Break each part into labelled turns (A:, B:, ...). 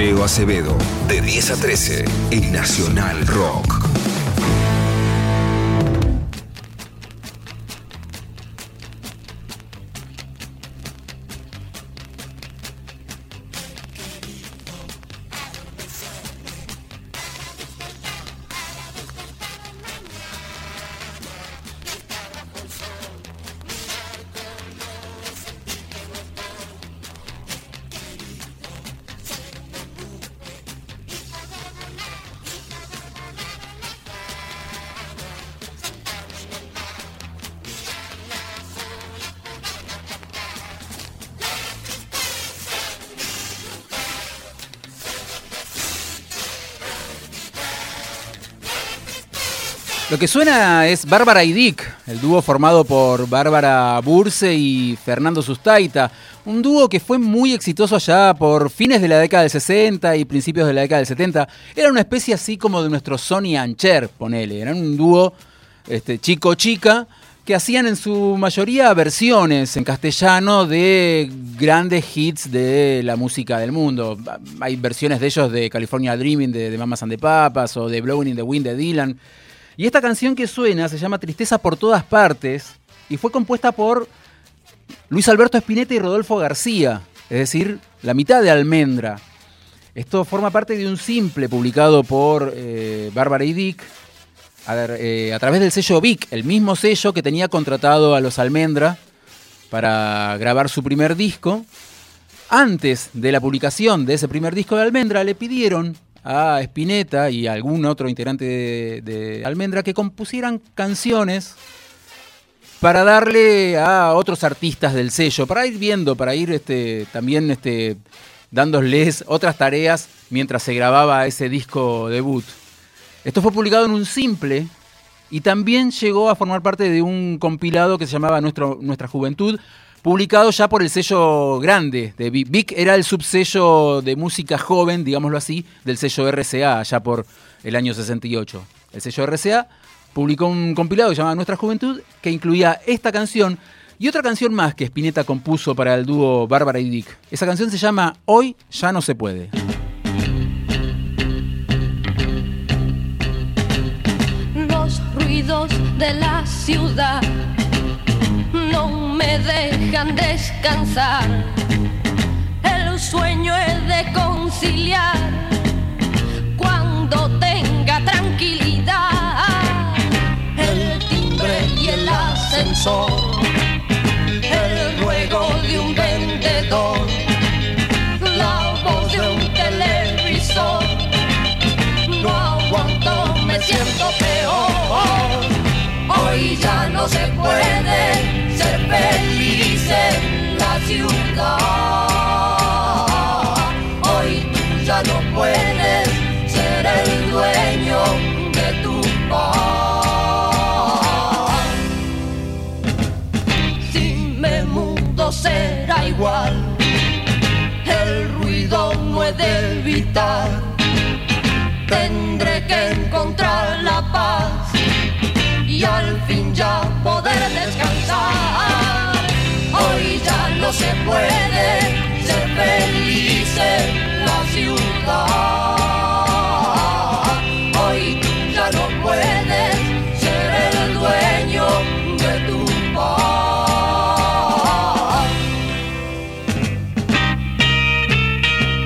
A: Leo Acevedo, de 10 a 13, en Nacional Rock.
B: Lo que suena es Bárbara y Dick, el dúo formado por Bárbara Burse y Fernando Sustaita. Un dúo que fue muy exitoso allá por fines de la década del 60 y principios de la década del 70. Era una especie así como de nuestro Sony Ancher, ponele. Eran un dúo este, chico-chica que hacían en su mayoría versiones en castellano de grandes hits de la música del mundo. Hay versiones de ellos de California Dreaming de, de Mamas and the Papas o de Blowing in the Wind de Dylan. Y esta canción que suena se llama Tristeza por todas partes y fue compuesta por Luis Alberto Spinetta y Rodolfo García, es decir, la mitad de Almendra. Esto forma parte de un simple publicado por eh, Bárbara y Dick a, eh, a, través del sello Vic, el mismo sello que tenía contratado a los Almendra para grabar su primer disco. Antes de la publicación de ese primer disco de Almendra le pidieron a Spinetta y a algún otro integrante de, de, Almendra que compusieran canciones para darle a otros artistas del sello, para ir viendo, para ir este, también este, dándoles otras tareas mientras se grababa ese disco debut. Esto fue publicado en un simple y también llegó a formar parte de un compilado que se llamaba Nuestro, Nuestra Juventud, publicado ya por el sello grande de Vic. Vic era el subsello de música joven, digámoslo así, del sello RCA, ya por el año 68. El sello RCA publicó un compilado llamado Nuestra Juventud que incluía esta canción y otra canción más que Spinetta compuso para el dúo Bárbara y Dick. Esa canción se llama Hoy ya no se puede.
C: Los ruidos de la ciudad me dejan descansar. El sueño es de conciliar cuando tenga tranquilidad. El timbre y el ascensor, el ruego de un vendedor, la voz de un televisor. No aguanto, me siento peor. Hoy ya no se puede feliz en la ciudad. Hoy tú ya no puedes se puede ser feliz en la ciudad. Hoy ya puedes ser el dueño de tu.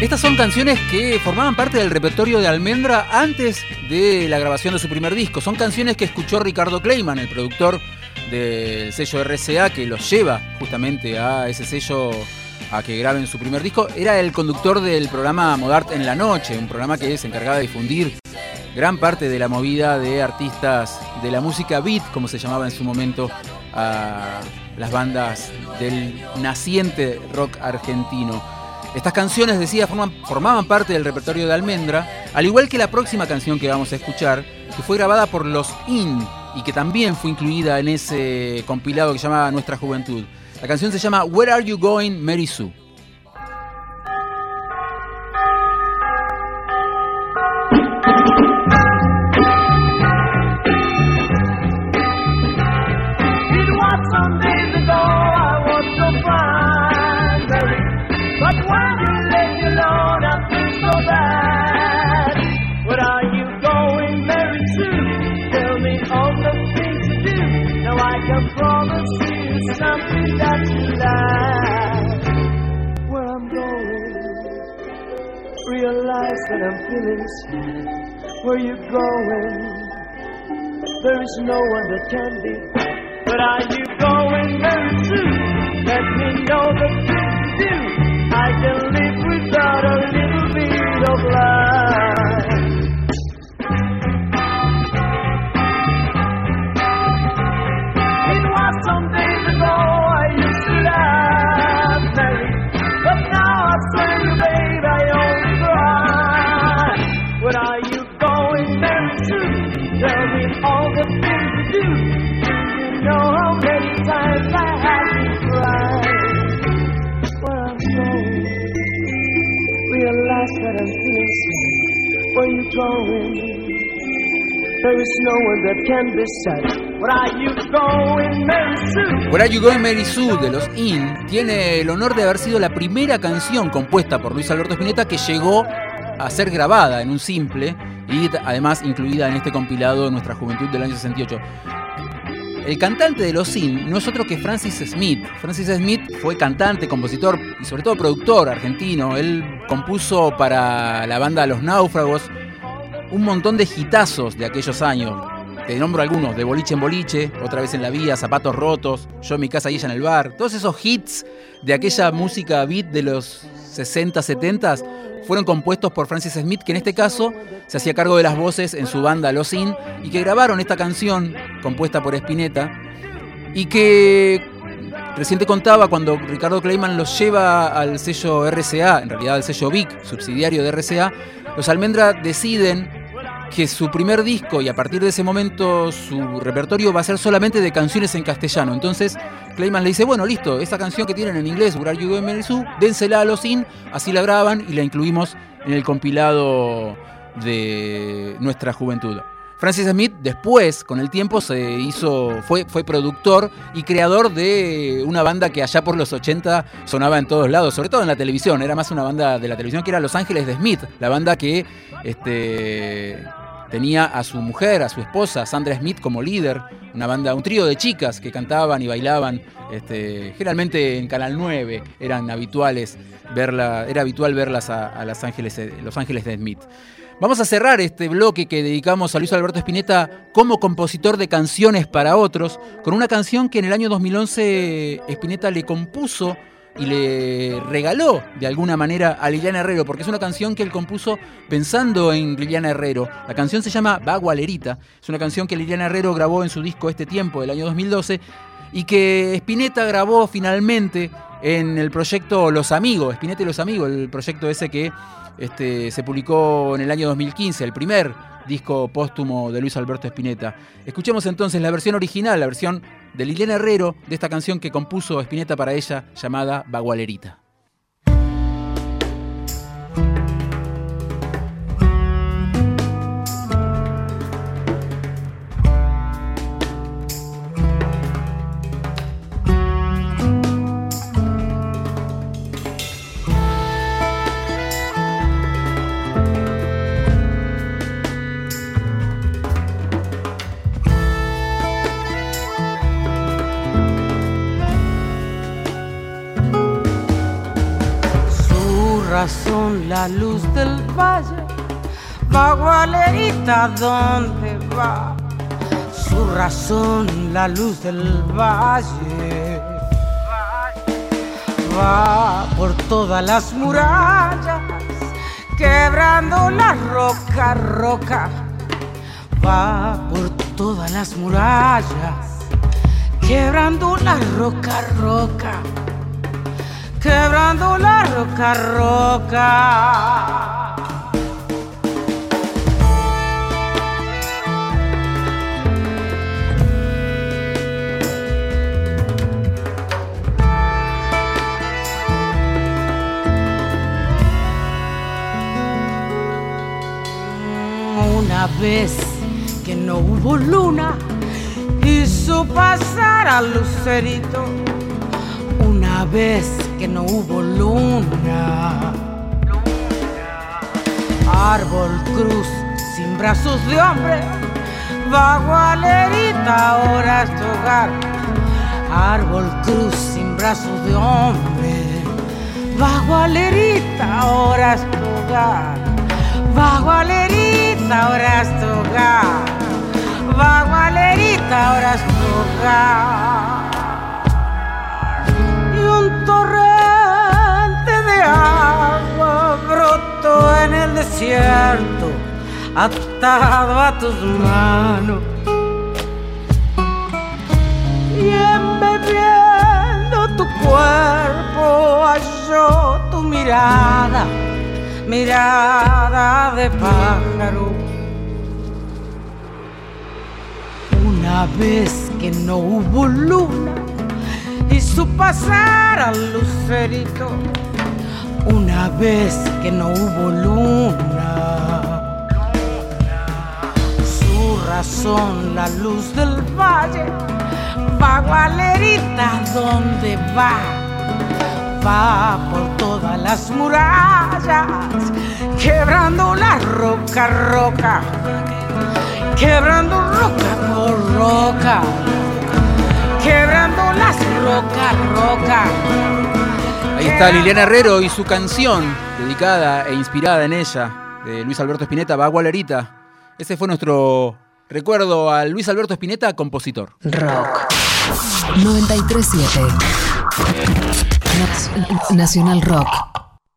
B: Estas son canciones que formaban parte del repertorio de Almendra antes de la grabación de su primer disco. Son canciones que escuchó Ricardo Kleiman, el productor del sello RCA, que los lleva justamente a ese sello a que graben su primer disco. Era el conductor del programa Modart en la Noche, un programa que se encargaba de difundir gran parte de la movida de artistas de la música beat, como se llamaba en su momento a las bandas del naciente rock argentino. Estas canciones, decía, formaban parte del repertorio de Almendra, al igual que la próxima canción que vamos a escuchar, que fue grabada por los In y que también fue incluida en ese compilado que se llama Nuestra Juventud. La canción se llama Where Are You Going, Mary Sue?
D: Your promise is something that you like. Where I'm going, realize that I'm feeling sad. Where you going? There is no one that can be. But are you going very soon? Let me know the truth, do. I can Are You Going
B: Mary Sue de los In tiene el honor de haber sido la primera canción compuesta por Luis Alberto Spinetta que llegó a ser grabada en un simple y además incluida en este compilado de nuestra juventud del año 68. El cantante de los In no es otro que Francis Smith. Francis Smith fue cantante, compositor y sobre todo productor argentino. Él compuso para la banda Los Náufragos un montón de hitazos de aquellos años. Te nombro algunos, de boliche en boliche, otra vez en la vía, zapatos rotos, yo en mi casa y ella en el bar. Todos esos hits de aquella música beat de los 60, 70 fueron compuestos por Francis Smith, que en este caso se hacía cargo de las voces en su banda Los In, y que grabaron esta canción compuesta por Spinetta, y que recién te contaba cuando Ricardo Kleiman los lleva al sello RCA, en realidad al sello Vic, subsidiario de RCA, los Almendra deciden que su primer disco y a partir de ese momento su repertorio va a ser solamente de canciones en castellano. Entonces Clayman le dice, bueno, listo, esa canción que tienen en inglés, Where Are You Going dénsela a los in, así la graban y la incluimos en el compilado de nuestra juventud. Francis Smith después, con el tiempo, se hizo, fue, fue productor y creador de una banda que allá por los 80 sonaba en todos lados, sobre todo en la televisión. Era más una banda de la televisión que era Los Ángeles de Smith, la banda que este, tenía a su mujer, a su esposa, Sandra Smith, como líder. Una banda, un trío de chicas que cantaban y bailaban. Este, generalmente en Canal 9 eran habituales verla, era habitual verlas a, a Los Ángeles, Los Ángeles de Smith. Vamos a cerrar este bloque que dedicamos a Luis Alberto Spinetta como compositor de canciones para otros, con una canción que en el año 2011 Spinetta le compuso y le regaló de alguna manera a Liliana Herrero, porque es una canción que él compuso pensando en Liliana Herrero. La canción se llama Bagualerita, es una canción que Liliana Herrero grabó en su disco Este Tiempo del año 2012 y que Spinetta grabó finalmente en el proyecto Los Amigos, Spinetta y Los Amigos, el proyecto ese que este, se publicó en el año 2015, el primer disco póstumo de Luis Alberto Spinetta. Escuchemos entonces la versión original, la versión de Liliana Herrero de esta canción que compuso Spinetta para ella llamada Bagualerita.
E: Su razón, la luz del valle, Bagualerita, ¿dónde va? Su razón, la luz del valle, va por todas las murallas, quebrando la roca, roca, va por todas las murallas, quebrando la roca, roca quebrando la roca, roca. Una vez que no hubo luna, hizo pasar al lucerito. Una vez no hubo luna. Árbol cruz sin brazos de hombre, vagualerita ahora es tu. Árbol cruz sin brazos de hombre, Bagualerita, ahora es tu hogar. Bagualerita, ahora es tu hogar. Bagualerita, ahora es tu. Atado a tus manos. Y embebiendo tu cuerpo halló tu mirada, mirada de pájaro. Una vez que no hubo luna, hizo pasar al lucerito. Una vez que no hubo luna, su razón, la luz del valle, Bagualerita, ¿dónde va? Va por todas las murallas, quebrando la roca, roca, quebrando roca por roca, quebrando las rocas, roca.
B: Ahí está Liliana Herrero y su canción, dedicada e inspirada en ella, de Luis Alberto Spinetta, Bagualerita. Ese fue nuestro recuerdo a Luis Alberto Spinetta, compositor.
F: Rock. 937 Nacional Rock